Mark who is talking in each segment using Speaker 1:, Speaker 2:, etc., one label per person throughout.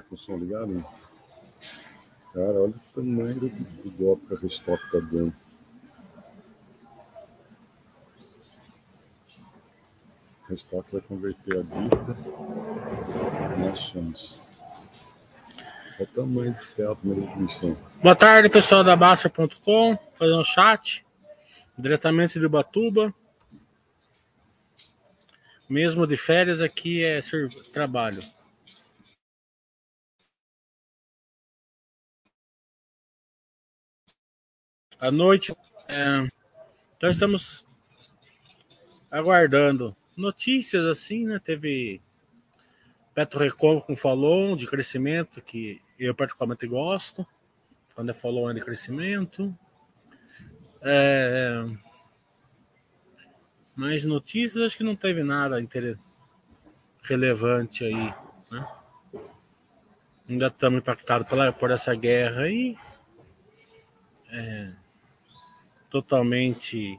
Speaker 1: com o som ligado? Hein? Cara, olha o tamanho do, do golpe que a Restock tá dando. Restock vai converter a dívida em ações. Olha o tamanho do céu, a primeira distribuição.
Speaker 2: Boa tarde, pessoal da Basta.com, fazendo um chat diretamente de Ubatuba. Mesmo de férias, aqui é trabalho. À noite, é, então estamos aguardando notícias assim, né? Teve Petro Recon com falou de crescimento, que eu particularmente gosto. Quando é falou de crescimento. É, mas notícias, acho que não teve nada relevante aí. Né? Ainda estamos impactados pela, por essa guerra aí. É, totalmente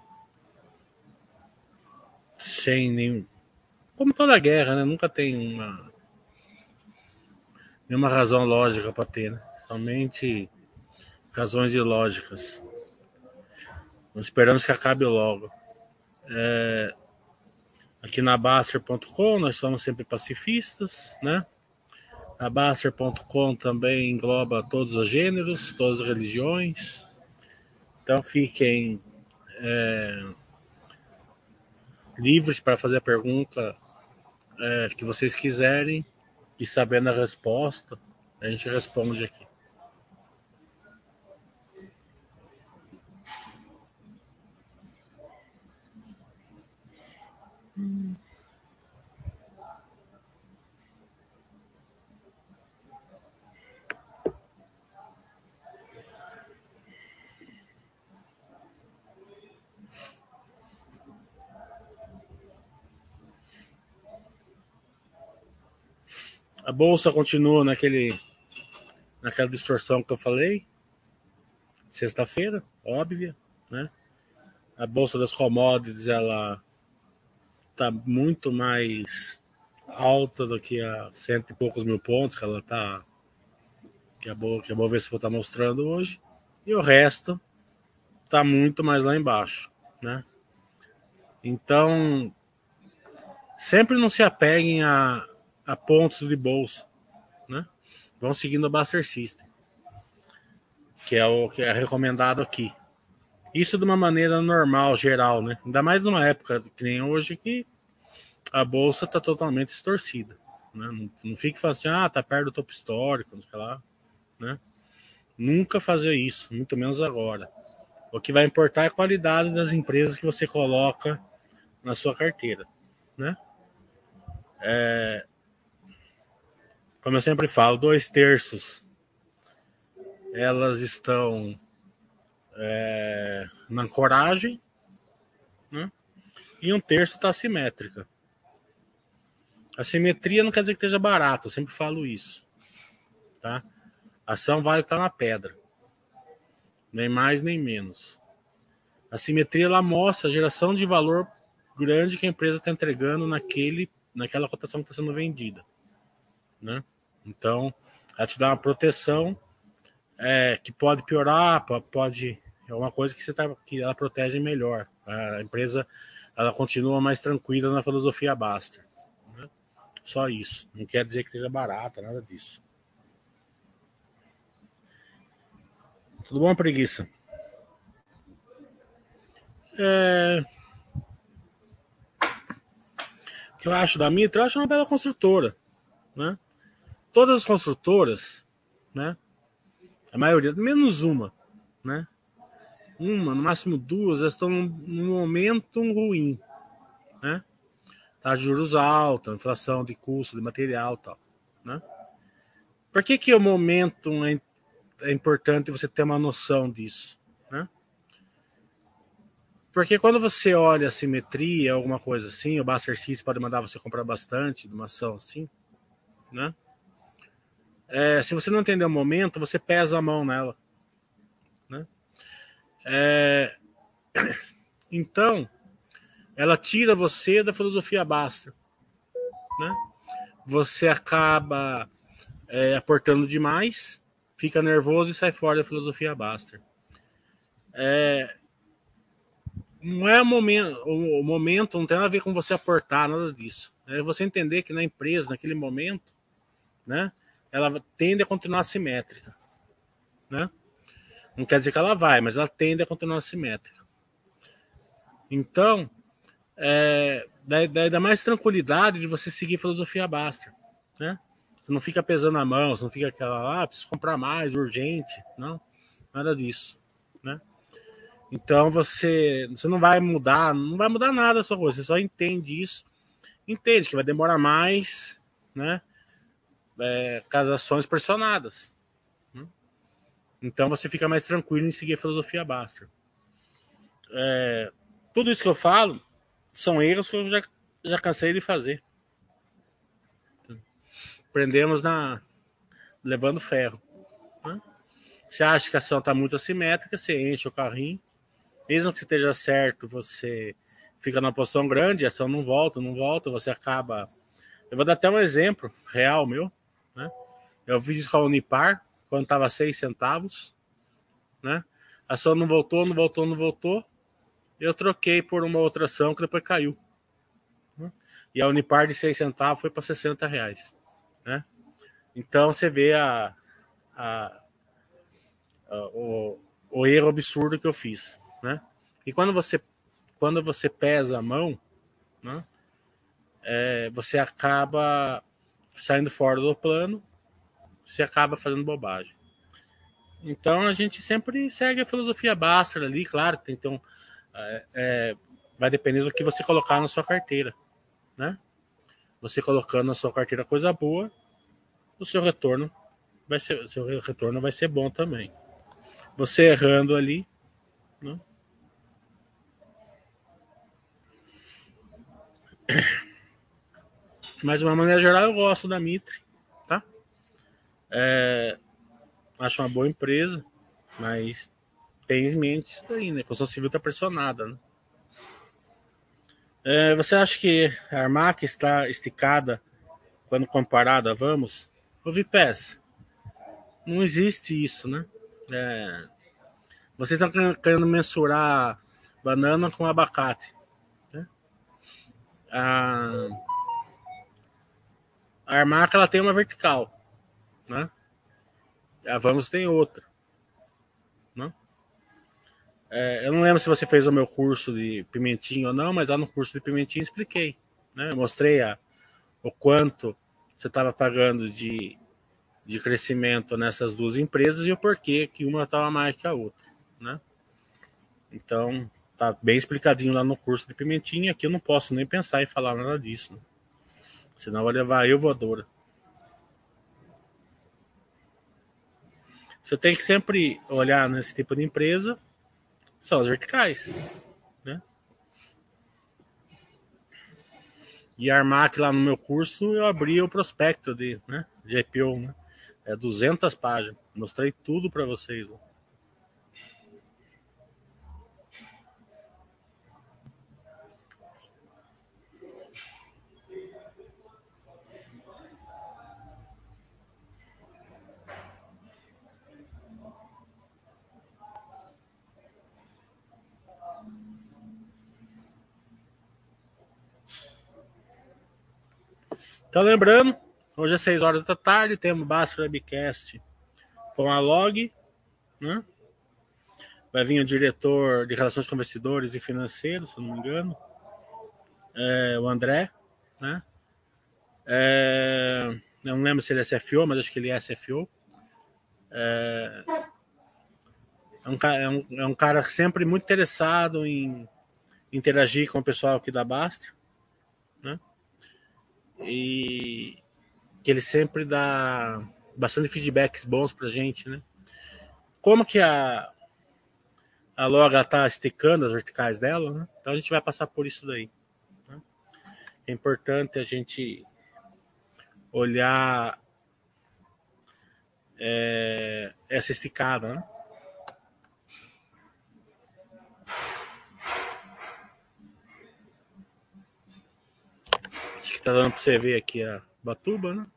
Speaker 2: sem nenhum. Como toda guerra, né? Nunca tem uma nenhuma razão lógica para ter, né? Somente razões ilógicas. Esperamos que acabe logo. É, aqui na Baster.com nós somos sempre pacifistas, né? A Baster.com também engloba todos os gêneros, todas as religiões. Então fiquem é, livres para fazer a pergunta é, que vocês quiserem e sabendo a resposta, a gente responde aqui. A bolsa continua naquele naquela distorção que eu falei. Sexta-feira, óbvia, né? A bolsa das commodities ela tá muito mais alta do que a cento e poucos mil pontos que ela tá que é bom que é bom ver se vou estar tá mostrando hoje e o resto tá muito mais lá embaixo, né? Então sempre não se apeguem a, a pontos de bolsa, né? Vão seguindo a Buster System, que é o que é recomendado aqui. Isso de uma maneira normal, geral, né? Ainda mais numa época que nem hoje que a bolsa está totalmente distorcida. Né? Não, não fique falando assim, ah, tá perto do topo histórico, não sei lá, né? Nunca fazer isso, muito menos agora. O que vai importar é a qualidade das empresas que você coloca na sua carteira, né? É, como eu sempre falo, dois terços elas estão é, na coragem, né? e um terço está simétrica. A simetria não quer dizer que esteja barato, eu sempre falo isso. Tá? Ação vale que está na pedra. Nem mais nem menos. A simetria ela mostra a geração de valor grande que a empresa está entregando naquele, naquela cotação que está sendo vendida. Né? Então, ela te dá uma proteção é, que pode piorar, pode. É uma coisa que, você tá, que ela protege melhor. A empresa ela continua mais tranquila na filosofia Basta. Né? Só isso. Não quer dizer que esteja barata, nada disso. Tudo bom, preguiça? É... O que eu acho da Mitra? Eu acho uma bela construtora. Né? Todas as construtoras, né? A maioria, menos uma, né? Uma, no máximo duas, elas estão num momento ruim, né? Tá juros altos, inflação de custo de material, tal, né? Por que que o momento é, é importante você ter uma noção disso, né? Porque quando você olha a simetria, alguma coisa assim, o Buster System pode mandar você comprar bastante de uma ação assim, né? É, se você não entender o momento, você pesa a mão nela. Né? É, então, ela tira você da filosofia basta. Né? Você acaba é, aportando demais, fica nervoso e sai fora da filosofia Baster. É, não é o momento, o momento não tem nada a ver com você aportar, nada disso. É você entender que na empresa, naquele momento, né, ela tende a continuar simétrica. Né? Não quer dizer que ela vai, mas ela tende a continuar simétrica. Então, é, dá, dá, mais tranquilidade de você seguir filosofia Baster. Né? Você não fica pesando a mão, você não fica aquela, ah, preciso comprar mais, urgente. Não, nada disso. Né? Então você, você não vai mudar, não vai mudar nada a sua coisa, você só entende isso, entende que vai demorar mais, né? É, com as ações pressionadas. Então você fica mais tranquilo em seguir a filosofia Baster. É, tudo isso que eu falo são erros que eu já, já cansei de fazer. Prendemos na. levando ferro. Né? Você acha que a ação está muito assimétrica, você enche o carrinho. Mesmo que esteja certo, você fica numa posição grande, a ação não volta, não volta, você acaba. Eu vou dar até um exemplo real meu. Né? Eu fiz isso com a Unipar, quando estava 6 centavos. Né? A ação não voltou, não voltou, não voltou. Eu troquei por uma outra ação que depois caiu. Né? E a Unipar de 6 centavos foi para 60 reais. Né? Então você vê a, a, a o, o, erro absurdo que eu fiz. Né? E quando você, quando você pesa a mão, né, é, você acaba saindo fora do plano, você acaba fazendo bobagem. Então a gente sempre segue a filosofia Baster ali, claro, tem um. É, é, vai depender do que você colocar na sua carteira. Né? Você colocando na sua carteira coisa boa, o seu retorno vai ser, seu retorno vai ser bom também. Você errando ali, né? Mas de uma maneira geral eu gosto da Mitre, tá? É, acho uma boa empresa, mas tem em mente isso aí, né? A construção civil está pressionada, né? É, você acha que a Armac está esticada quando comparada a Vamos? Ô Vipes, não existe isso, né? É, vocês estão querendo mensurar banana com abacate. Né? A, a Armac ela tem uma vertical, né? A Vamos tem outra. Né? É, eu não lembro se você fez o meu curso de pimentinho ou não, mas lá no curso de pimentinho expliquei. Né? Eu mostrei a, o quanto você estava pagando de, de crescimento nessas duas empresas e o porquê que uma estava mais que a outra. Né? Então, tá bem explicadinho lá no curso de pimentinha. Aqui eu não posso nem pensar em falar nada disso. Né? Senão vai levar eu voadora. Você tem que sempre olhar nesse tipo de empresa são as verticais. Né? E a Armac lá no meu curso eu abri o prospecto de, né, de IPO, né? É 200 páginas. Mostrei tudo para vocês. Né? Então, lembrando, hoje às 6 horas da tarde temos Basso Webcast com a Log, né? Vai vir o diretor de Relações com Investidores e Financeiros, se não me engano, é, o André, né? É, não lembro se ele é CFO, mas acho que ele é CFO. É, é, um, é, um, é um cara sempre muito interessado em interagir com o pessoal aqui da Basta e que ele sempre dá bastante feedbacks bons pra gente, né? Como que a a loga tá esticando as verticais dela, né? Então a gente vai passar por isso daí. Né? É importante a gente olhar é, essa esticada, né? Acho que tá dando para você ver aqui a Batuba, né?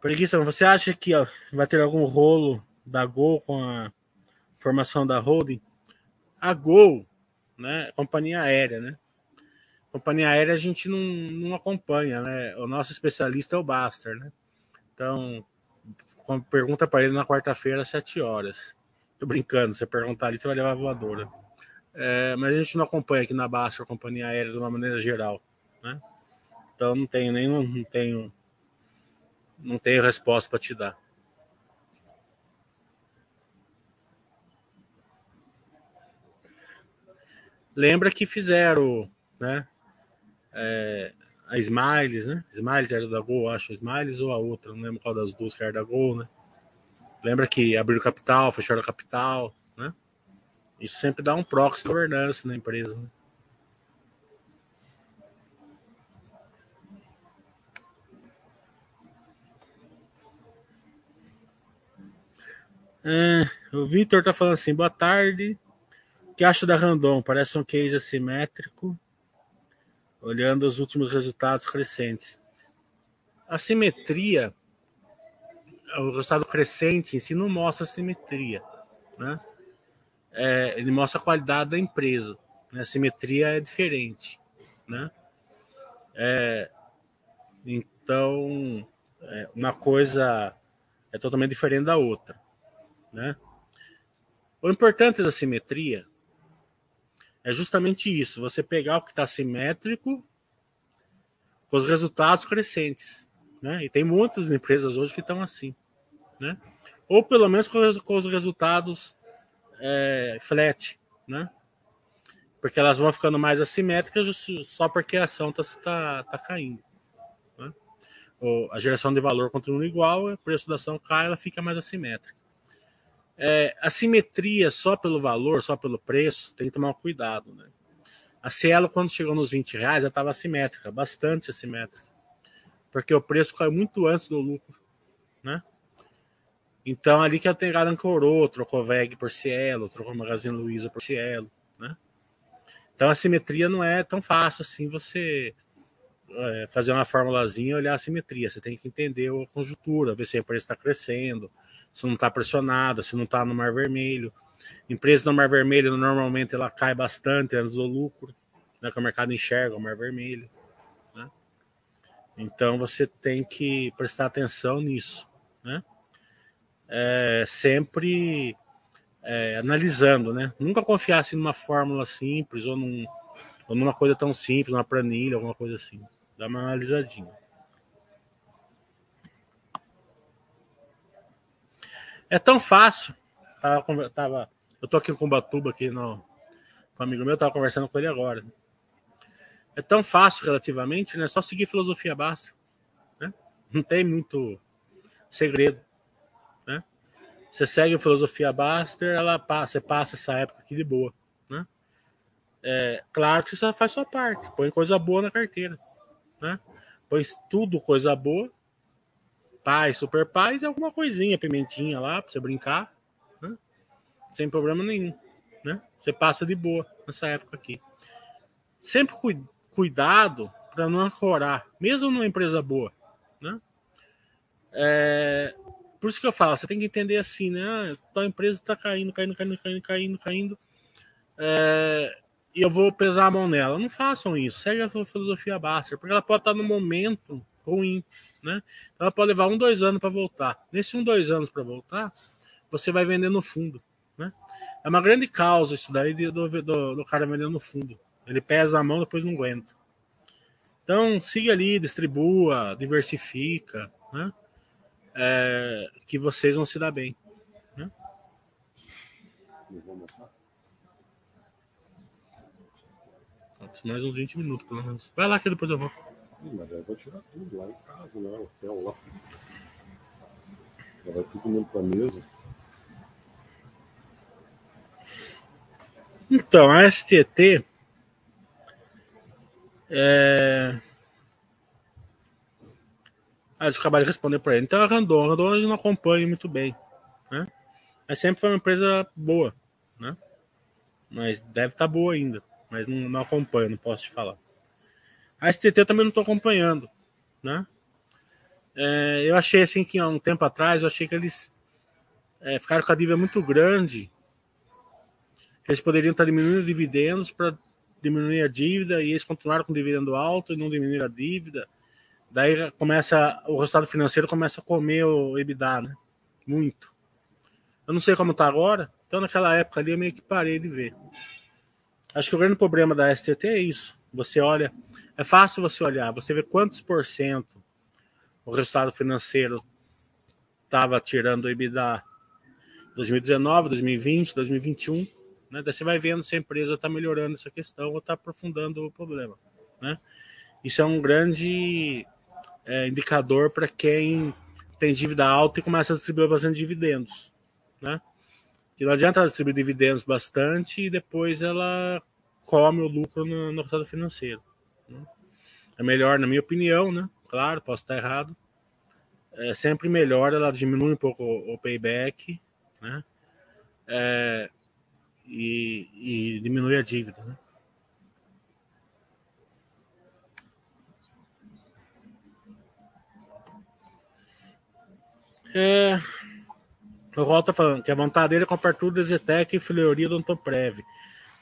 Speaker 2: Preguiça, você acha que vai ter algum rolo da Gol com a formação da holding? A Gol, né? É companhia aérea, né? Companhia aérea a gente não, não acompanha, né? O nosso especialista é o Baster, né? Então, pergunta para ele na quarta-feira às 7 horas. Tô brincando, você perguntar ali, você vai levar a voadora. É, mas a gente não acompanha aqui na Baster a companhia aérea de uma maneira geral, né? Então não tenho nem não tenho não tenho resposta para te dar. Lembra que fizeram, né? É, a Smiles, né? Smiles era da Gol, acho. Smiles ou a outra, não lembro qual das duas que era da Gol, né? Lembra que abriram capital, fecharam capital, né? Isso sempre dá um proxy governança na empresa, né? É, o Vitor tá falando assim, boa tarde. O que acha da Randon? Parece um case assimétrico, olhando os últimos resultados crescentes. A simetria, o resultado crescente em si não mostra simetria, né? É, ele mostra a qualidade da empresa. Né? A simetria é diferente, né? É, então, é, uma coisa é totalmente diferente da outra. Né? O importante da simetria é justamente isso: você pegar o que está simétrico com os resultados crescentes. Né? E tem muitas empresas hoje que estão assim. Né? Ou pelo menos com os, com os resultados é, flat. Né? Porque elas vão ficando mais assimétricas só porque a ação está tá, tá caindo. Né? Ou a geração de valor continua igual, o preço da ação cai, ela fica mais assimétrica. É, a simetria só pelo valor, só pelo preço, tem que tomar cuidado. Né? A Cielo, quando chegou nos 20 reais, já estava assimétrica, bastante assimétrica. Porque o preço caiu muito antes do lucro. Né? Então, ali que a Tengada ancorou, trocou VEG por Cielo, trocou Magazine Luiza por Cielo. Né? Então, a simetria não é tão fácil assim você é, fazer uma formulazinha e olhar a simetria. Você tem que entender a conjuntura, ver se a empresa está crescendo, se não está pressionada, se não está no mar vermelho. Empresa no mar vermelho, normalmente, ela cai bastante antes do lucro, né, que o mercado enxerga o mar vermelho. Né? Então, você tem que prestar atenção nisso. Né? É, sempre é, analisando, né? Nunca confiasse numa fórmula simples ou, num, ou numa coisa tão simples, uma planilha, alguma coisa assim. Dá uma analisadinha. É tão fácil. Tava, tava, eu tô aqui com o Batuba aqui no, com um amigo meu, tava conversando com ele agora. É tão fácil relativamente, né? Só seguir filosofia basta. Né? Não tem muito segredo. Né? Você segue a filosofia Baster, ela passa, você passa essa época aqui de boa. Né? É, claro que você faz sua parte, põe coisa boa na carteira. Né? Põe tudo coisa boa paz, super paz e alguma coisinha, pimentinha lá pra você brincar, né? sem problema nenhum, né? Você passa de boa nessa época aqui. Sempre cu cuidado para não ancorar, mesmo numa empresa boa, né? É, por isso que eu falo, você tem que entender assim, né? Ah, tua empresa está caindo, caindo, caindo, caindo, caindo, caindo. É, e eu vou pesar a mão nela. Não façam isso. Segue a sua filosofia básica, porque ela pode estar no momento ruim, né? Então ela pode levar um, dois anos para voltar. Nesse um, dois anos para voltar, você vai vender no fundo, né? É uma grande causa isso daí do, do, do cara vendendo no fundo. Ele pesa a mão, depois não aguenta. Então siga ali, distribua, diversifica, né? É, que vocês vão se dar bem. Né? Mais uns 20 minutos, pelo menos. Vai lá que depois eu vou.
Speaker 1: Mas eu vou tirar tudo lá em casa, né? Hotel lá. Já vai tudo indo pra mesa.
Speaker 2: Então, a STT é... Ah, acabaram de responder para ele. Então a Randon, a Randon não acompanha muito bem, né? Mas sempre foi uma empresa boa, né? Mas deve estar tá boa ainda, mas não, não acompanho, não posso te falar. A STT também não estou acompanhando, né? É, eu achei assim que há um tempo atrás, eu achei que eles é, ficaram com a dívida muito grande. Eles poderiam estar diminuindo dividendos para diminuir a dívida e eles continuaram com dividendo alto e não diminuir a dívida. Daí começa o resultado financeiro começa a comer o EBITDA, né? Muito. Eu não sei como está agora. Então naquela época ali eu meio que parei de ver. Acho que o grande problema da STT é isso. Você olha, é fácil você olhar, você vê quantos por cento o resultado financeiro estava tirando o EBITDA 2019, 2020, 2021, né? Daí você vai vendo se a empresa está melhorando essa questão ou está aprofundando o problema, né? Isso é um grande é, indicador para quem tem dívida alta e começa a distribuir bastante dividendos, né? Que não adianta distribuir dividendos bastante e depois ela come o lucro no, no resultado financeiro. É melhor, na minha opinião, né? Claro, posso estar errado. É sempre melhor ela diminui um pouco o, payback, né? É, e, e diminui a dívida, né? É, o Rol tá falando que a vontade dele é comprar tudo Zetec e Fleury do Antoprev.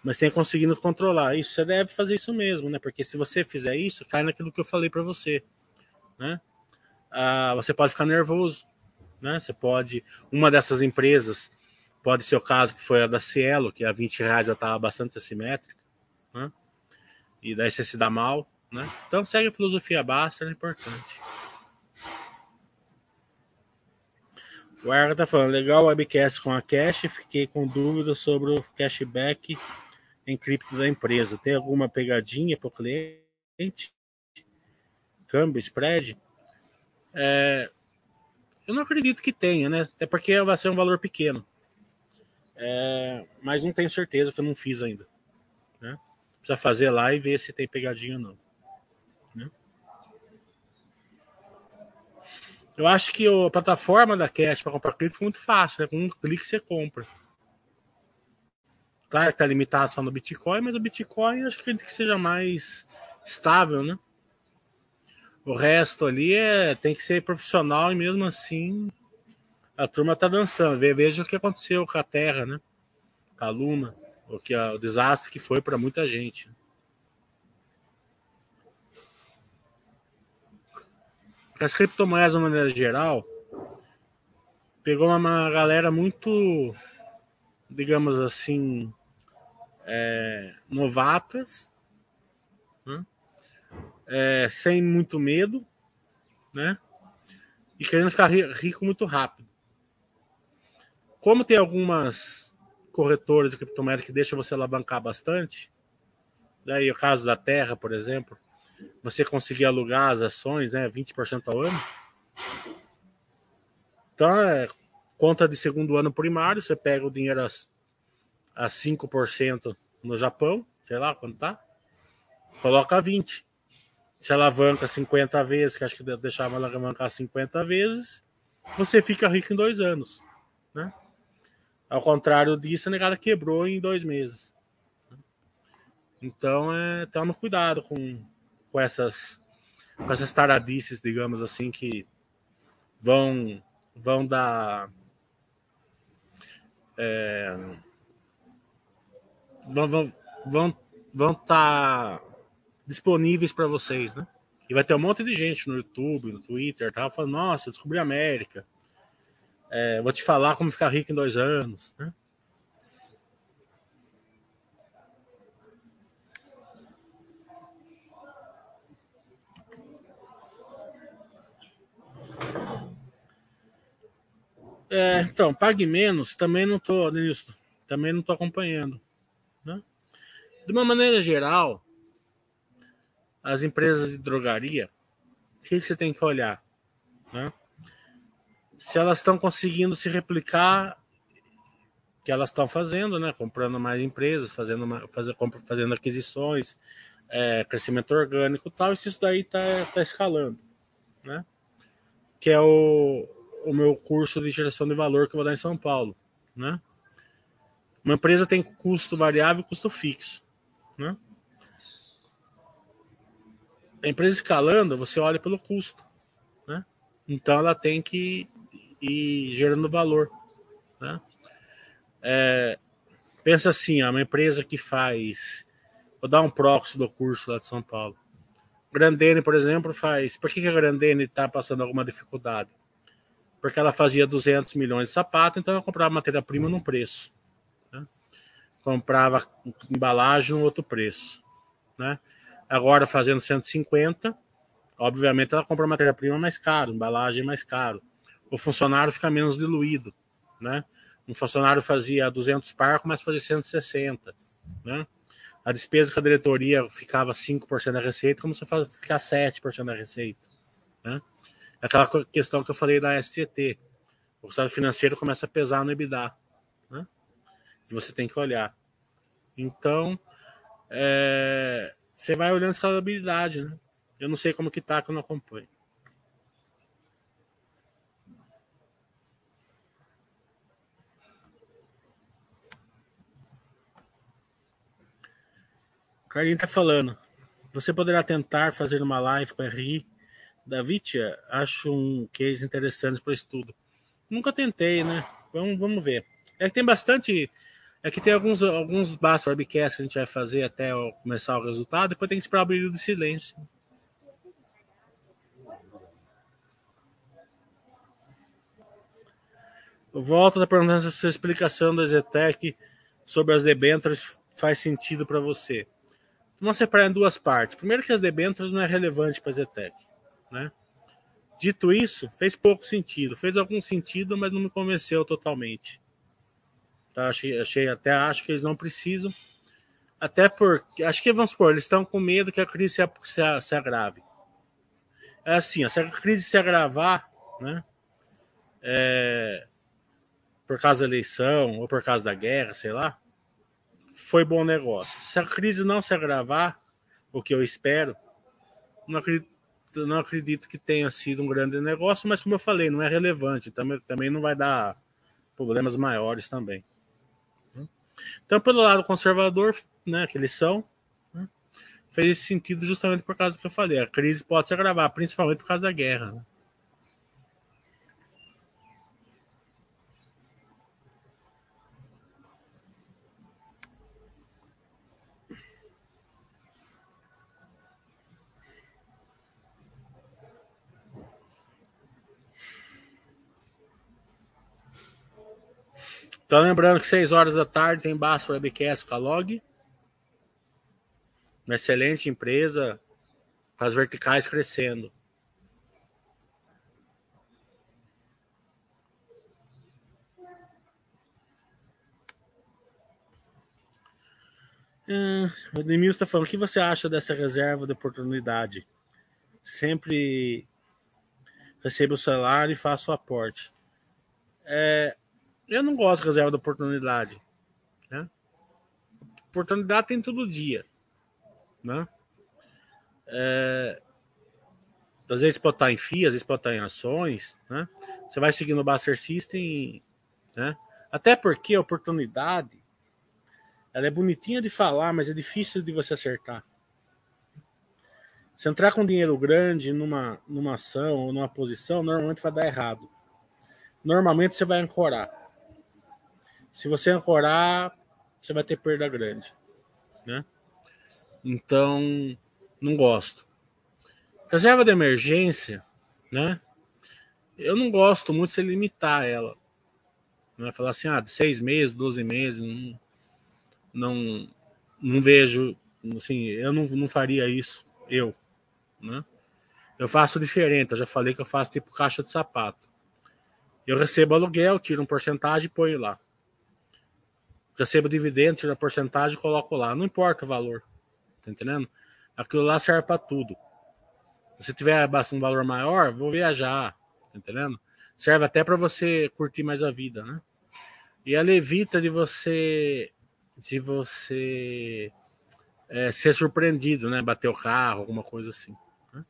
Speaker 2: Mas tem conseguindo controlar. Isso, você deve fazer isso mesmo, né? Porque se você fizer isso, cai naquilo que eu falei para você, né? Ah, você pode ficar nervoso, né? Você pode... Uma dessas empresas, pode ser o caso que foi a da Cielo, que a 20 reais já estava bastante assimétrica, né? E daí você se dá mal, né? Então segue a filosofia basta, é importante. O Arga tá falando, legal o webcast com a Cash, fiquei com dúvidas sobre o cashback cripto da empresa. Tem alguma pegadinha para o cliente? Câmbio, spread? É, eu não acredito que tenha, né? Até porque vai ser um valor pequeno. É, mas não tenho certeza que eu não fiz ainda. Né? Precisa fazer lá e ver se tem pegadinha ou não. Eu acho que a plataforma da Cash para comprar cripto é muito fácil, né? Com um clique você compra. Claro que está limitado só no Bitcoin, mas o Bitcoin acho que que seja mais estável, né? O resto ali é, tem que ser profissional e mesmo assim a turma tá dançando. Veja o que aconteceu com a Terra, né? Com a Luna, o, que, o desastre que foi para muita gente. as criptomoedas, de uma maneira geral, pegou uma galera muito, digamos assim, é, novatas, né? é, sem muito medo, né? E querendo ficar rico muito rápido. Como tem algumas corretoras de criptomoedas que deixam você alavancar bastante, daí o caso da Terra, por exemplo, você conseguir alugar as ações, né, 20% ao ano. Então, é conta de segundo ano primário, você pega o dinheiro a, a 5% no Japão, sei lá quanto tá, coloca 20. Se alavanca 50 vezes, que acho que deixava alavancar 50 vezes, você fica rico em dois anos, né? Ao contrário disso, a negada quebrou em dois meses. Então, é, toma cuidado com, com essas com essas taradices, digamos assim, que vão vão dar é, vão vão vão vão estar tá disponíveis para vocês, né? E vai ter um monte de gente no YouTube, no Twitter, tá falando, nossa, descobri a América. É, vou te falar como ficar rico em dois anos, né? É, então, pague menos, também não estou nisso, também não estou acompanhando. De uma maneira geral, as empresas de drogaria, o que, você tem que olhar? Né? Se elas estão conseguindo se replicar, que elas estão fazendo, né? comprando mais empresas, fazendo, fazendo, fazendo aquisições, é, crescimento orgânico e tal, e se isso daí está tá escalando. Né? Que é o, o meu curso de geração de valor que eu vou dar em São Paulo, né? Uma empresa tem custo variável e custo fixo, né? A empresa escalando, você olha pelo custo, né? Então ela tem que ir gerando valor. Né? É, pensa assim, uma empresa que faz. Vou dar um proxy do curso lá de São Paulo. Grandene, por exemplo, faz. Por que, que a Grandene está passando alguma dificuldade? Porque ela fazia 200 milhões de sapato, então ela comprava matéria-prima num preço. Comprava embalagem num outro preço. Né? Agora, fazendo 150, obviamente ela compra matéria-prima mais caro, embalagem mais caro. O funcionário fica menos diluído. Né? Um funcionário fazia 200 par, começa a fazer 160. Né? a despesa com a diretoria ficava 5% da receita, você faz ficar 7% da receita. Né? Aquela questão que eu falei da SCT. O resultado financeiro começa a pesar no EBITDA. Você tem que olhar. Então, é, você vai olhando escalabilidade. Né? Eu não sei como que tá que eu não acompanho. Carlinhos tá falando. Você poderá tentar fazer uma live com a RI da Vitia? Acho um case interessante para estudo. Nunca tentei, né? Vamos, vamos ver. É que tem bastante. É que tem alguns, alguns bastos webcasts que a gente vai fazer até começar o resultado, depois tem que esperar o brilho do silêncio. Volta da pergunta se a sua explicação da Zetec sobre as debêntures faz sentido para você. Vamos separar em duas partes. Primeiro que as debêntures não é relevante para a Zetec, né? Dito isso, fez pouco sentido. Fez algum sentido, mas não me convenceu totalmente. Tá? Achei, achei, até acho que eles não precisam. Até porque, acho que, vamos supor, eles estão com medo que a crise se, se, se agrave. É assim, se a crise se agravar, né? É, por causa da eleição ou por causa da guerra, sei lá, foi bom negócio. Se a crise não se agravar, o que eu espero, não acredito, não acredito que tenha sido um grande negócio, mas como eu falei, não é relevante, também, também não vai dar problemas maiores também. Então, pelo lado conservador, né, que eles são, né, fez esse sentido justamente por causa do que eu falei. A crise pode se agravar, principalmente por causa da guerra. Né? Então, lembrando que 6 horas da tarde tem Baixo Webcast com a Log. Uma excelente empresa, com as verticais crescendo. Hum, o Demil está falando, o que você acha dessa reserva de oportunidade? Sempre recebo o salário e faço o aporte. É, eu não gosto de reserva da oportunidade. Né? Oportunidade tem todo dia. Né? É, às vezes pode estar em FIA, às vezes pode estar em ações. Né? Você vai seguindo o Buster System. Né? Até porque a oportunidade ela é bonitinha de falar, mas é difícil de você acertar. Se entrar com dinheiro grande numa, numa ação ou numa posição, normalmente vai dar errado. Normalmente você vai ancorar. Se você ancorar, você vai ter perda grande, né? Então, não gosto. Reserva de emergência, né? Eu não gosto muito de limitar ela. Não é falar assim, ah, seis meses, doze meses, não, não, não vejo, assim, eu não, não faria isso, eu, né? Eu faço diferente, eu já falei que eu faço tipo caixa de sapato. Eu recebo aluguel, tiro um porcentagem e ponho lá recebo dividendo, tiro a porcentagem e coloco lá. Não importa o valor. Tá entendendo? Aquilo lá serve para tudo. Se tiver um valor maior, vou viajar. Tá entendendo? Serve até para você curtir mais a vida, né? E ela evita de você de você é, ser surpreendido, né? Bater o carro, alguma coisa assim. Né?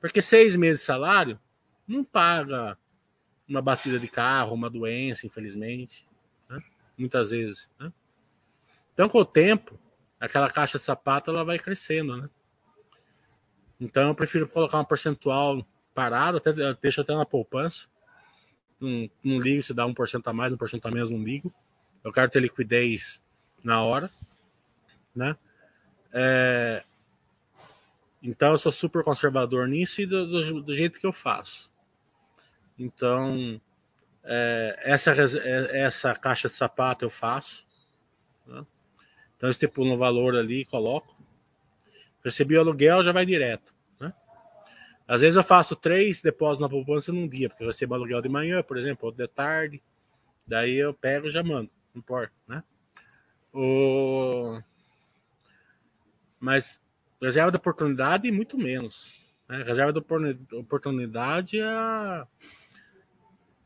Speaker 2: Porque seis meses de salário não paga uma batida de carro, uma doença, infelizmente muitas vezes. Né? Então, com o tempo, aquela caixa de sapato ela vai crescendo, né? Então, eu prefiro colocar um percentual parado, até, deixo até na poupança. Não, não ligo se dá 1% a mais, 1% a menos, não ligo. Eu quero ter liquidez na hora, né? É, então eu sou super conservador nisso e do, do, do jeito que eu faço. Então é, essa, é, essa caixa de sapato eu faço. Né? Então eu estipulo um valor ali e coloco. Recebi o aluguel, já vai direto. Né? Às vezes eu faço três depósitos na poupança num dia, porque eu recebo aluguel de manhã, por exemplo, ou de tarde. Daí eu pego e já mando não importa, né? O... Mas reserva de oportunidade, muito menos. Né? Reserva de oportunidade é...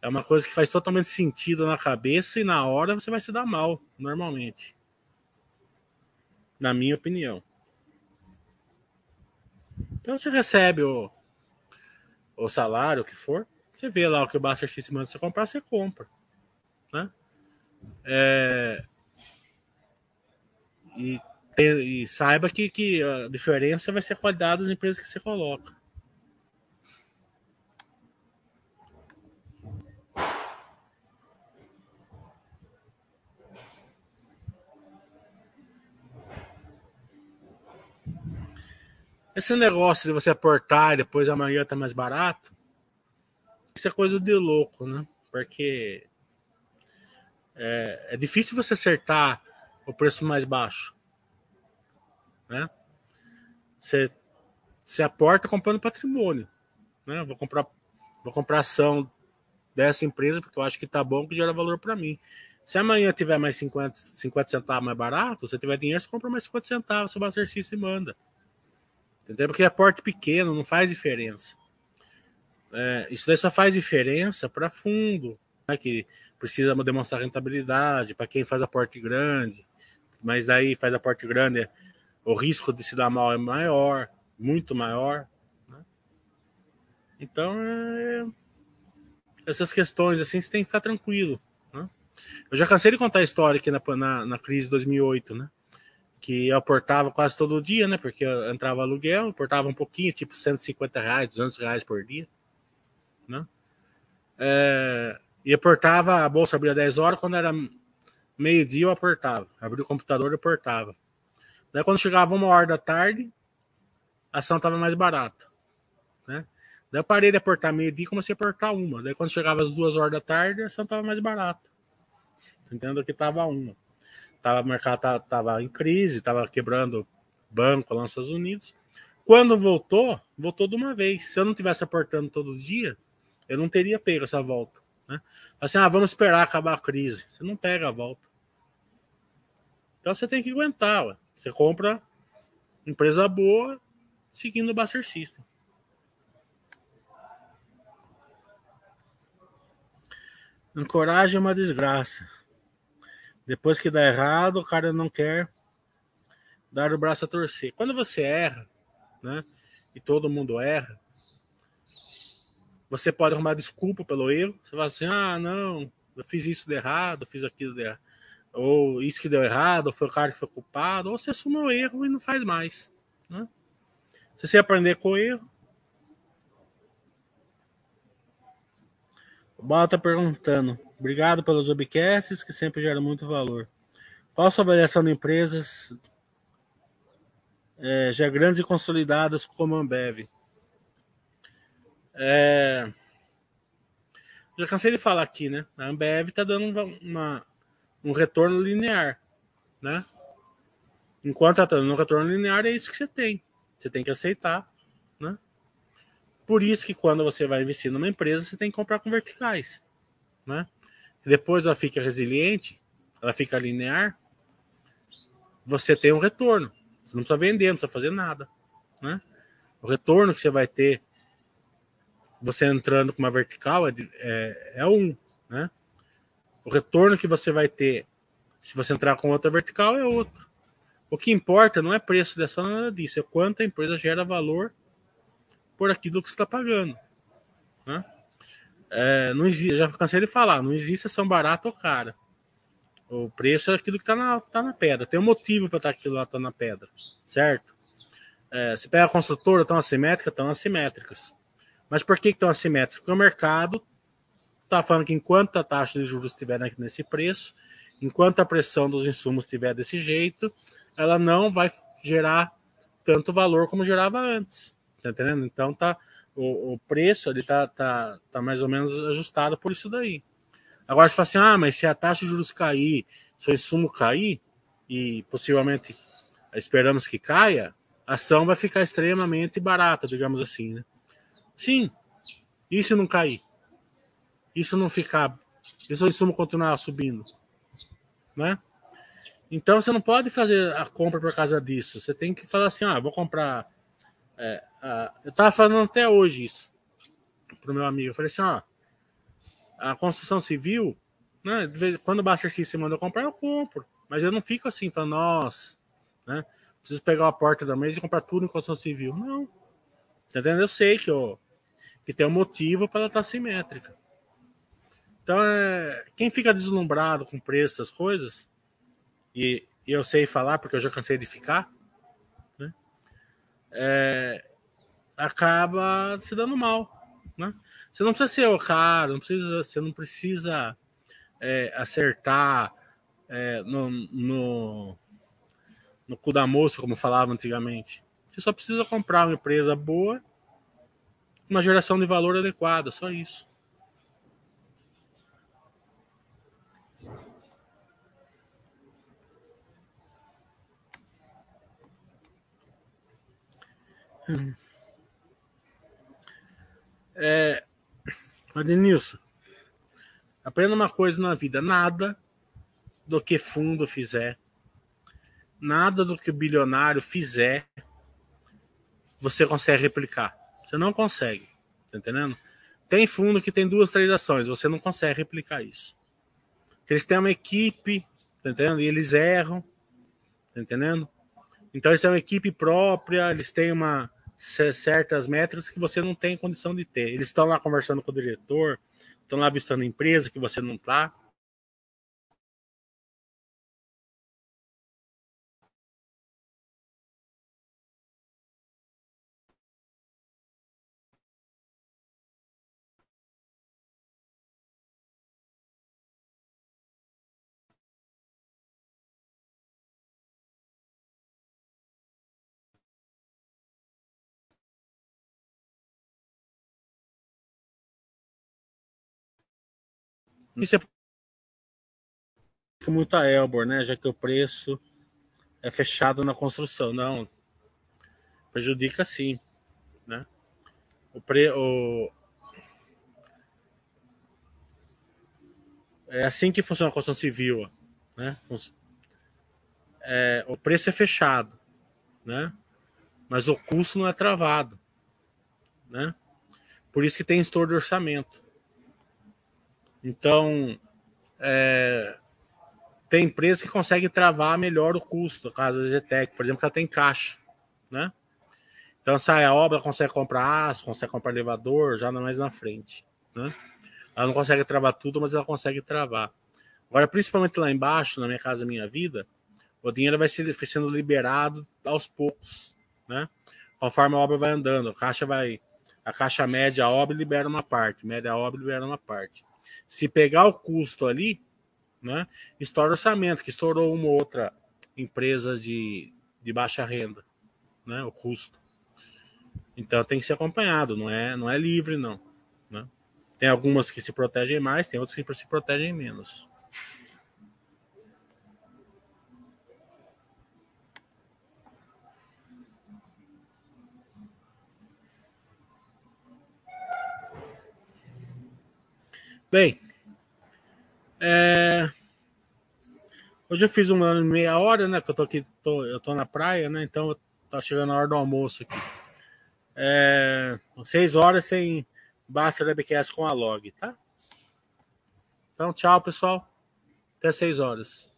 Speaker 2: é uma coisa que faz totalmente sentido na cabeça e na hora você vai se dar mal, normalmente. Na minha opinião. Então você recebe o, o salário, o que for, você vê lá o que o Buster X manda você comprar, você compra. Né? É, e, e, saiba que, que a diferença vai ser a qualidade das empresas que você coloca. Esse negócio de você aportar e depois amanhã tá mais barato, isso é coisa de louco, né? Porque é, é difícil você acertar o preço mais baixo. Né? Você, você aporta comprando patrimônio. Né? Vou comprar vou comprar ação dessa empresa porque eu acho que tá bom que gera valor para mim. Se amanhã tiver mais 50, 50 centavos mais barato, se tiver dinheiro, você compra mais 50 centavos, seu exercício e manda. Entendeu? Porque aporte pequeno não faz diferença. É, isso daí só faz diferença para fundo, né, que precisa demonstrar rentabilidade, para quem faz aporte grande, mas aí faz aporte grande, o risco de se dar mal é maior, muito maior. Né? Então, é... essas questões assim, você tem que ficar tranquilo. Né? Eu já cansei de contar a história aqui na, na, na crise de 2008, né? Que eu aportava quase todo dia, né? Porque eu entrava aluguel, aportava um pouquinho, tipo 150 reais, 200 reais por dia, né? É, e aportava, a bolsa abria 10 horas, quando era meio-dia eu aportava. Abria o computador e aportava. Daí quando chegava uma hora da tarde, a ação estava mais barata. Né? Daí eu parei de aportar meio-dia e comecei a aportar uma. Daí quando chegava as duas horas da tarde, a ação estava mais barata. Entendendo que estava uma. Tava, o mercado estava em crise, estava quebrando banco lá nos Estados Unidos. Quando voltou, voltou de uma vez. Se eu não tivesse aportando todo dia, eu não teria pego essa volta. Né? Assim, ah, vamos esperar acabar a crise. Você não pega a volta. Então você tem que aguentar. Ué. Você compra empresa boa seguindo o Buster System. Ancoragem é uma desgraça. Depois que dá errado, o cara não quer dar o braço a torcer. Quando você erra, né? E todo mundo erra, você pode arrumar desculpa pelo erro. Você fala assim: ah, não, eu fiz isso de errado, fiz aquilo de errado. Ou isso que deu errado, ou foi o cara que foi culpado. Ou você assume o erro e não faz mais. Né? Se você aprender com o erro. O Bala tá perguntando. Obrigado pelos webcasts que sempre geram muito valor. Qual a sua avaliação de empresas é, já grandes e consolidadas como a Ambev? É... Já cansei de falar aqui, né? A Ambev está dando uma, um retorno linear, né? Enquanto está dando um retorno linear, é isso que você tem. Você tem que aceitar, né? Por isso que quando você vai investir numa empresa, você tem que comprar com verticais, né? Depois ela fica resiliente, ela fica linear, você tem um retorno. Você não precisa vender, não precisa fazer nada, né? O retorno que você vai ter você entrando com uma vertical é, é, é um, né? O retorno que você vai ter se você entrar com outra vertical é outro. O que importa não é preço dessa nada disso, é quanto a empresa gera valor por aquilo que está pagando. Né? É, não existe, já cansei de falar, não existe ação barata ou cara. O preço é aquilo que está na, tá na pedra. Tem um motivo para estar tá aquilo lá tá na pedra, certo? É, você pega a construtora, estão assimétricas, estão assimétricas. Mas por que estão assimétricos? Porque o mercado está falando que enquanto a taxa de juros estiver nesse preço, enquanto a pressão dos insumos estiver desse jeito, ela não vai gerar tanto valor como gerava antes. Tá entendendo? Então tá o, o preço ele tá, tá, tá mais ou menos ajustado por isso daí. Agora você fala assim: ah, mas se a taxa de juros cair, se o insumo cair, e possivelmente esperamos que caia, a ação vai ficar extremamente barata, digamos assim, né? Sim. Se não cair? Isso não ficar. Se o insumo continuar subindo? Né? Então você não pode fazer a compra por causa disso. Você tem que falar assim: ah, vou comprar. É, eu estava falando até hoje isso para o meu amigo. Eu falei assim: ó, a construção civil, né, quando o Buster System manda eu comprar, eu compro. Mas eu não fico assim, falando, nossa, né? Preciso pegar a porta da mesa e comprar tudo em construção civil. Não. Tá entendendo? Eu sei que, eu, que tem um motivo para ela estar tá simétrica. Então, é, quem fica deslumbrado com preço, essas coisas, e, e, eu sei falar porque eu já cansei de ficar, né? É, acaba se dando mal, né? Você não precisa ser o cara, não precisa, você não precisa é, acertar é, no, no, no cu da moça, como falava antigamente. Você só precisa comprar uma empresa boa, uma geração de valor adequada, só isso. É, Adenilson, aprenda uma coisa na vida: nada do que fundo fizer, nada do que o bilionário fizer, você consegue replicar. Você não consegue, tá entendendo? Tem fundo que tem duas, três ações, você não consegue replicar isso. Eles têm uma equipe, tá entendendo? E eles erram, tá entendendo? Então eles têm uma equipe própria, eles têm uma certas métricas que você não tem condição de ter. Eles estão lá conversando com o diretor, estão lá visitando a empresa que você não está. É muito a Elbor, né? Já que o preço é fechado na construção. Não. Prejudica sim. Né? O pre... O... É assim que funciona a construção civil. Né? É, o preço é fechado. Né? Mas o custo não é travado. Né? Por isso que tem estouro de orçamento. Então, é, tem empresa que consegue travar melhor o custo, caso da Zetec, por exemplo, que ela tem caixa, né? Então sai a obra, consegue comprar aço, consegue comprar elevador, já não mais na frente, né? Ela não consegue travar tudo, mas ela consegue travar. Agora, principalmente lá embaixo, na minha casa, minha vida, o dinheiro vai sendo liberado aos poucos, né? Conforme a obra vai andando, a caixa vai, a caixa média a obra libera uma parte, média a obra libera uma parte. Se pegar o custo ali, né, estoura orçamento, que estourou uma ou outra empresa de, de baixa renda, né, o custo. Então tem que ser acompanhado, não é, não é livre, não. Né? Tem algumas que se protegem mais, tem outras que se protegem menos. Bem, é... hoje eu fiz uma meia hora, né? Que eu tô aqui, tô, eu tô na praia, né? Então tá chegando a hora do almoço aqui. É... Seis horas sem basta webcast com a log, tá? Então, tchau, pessoal. Até seis horas.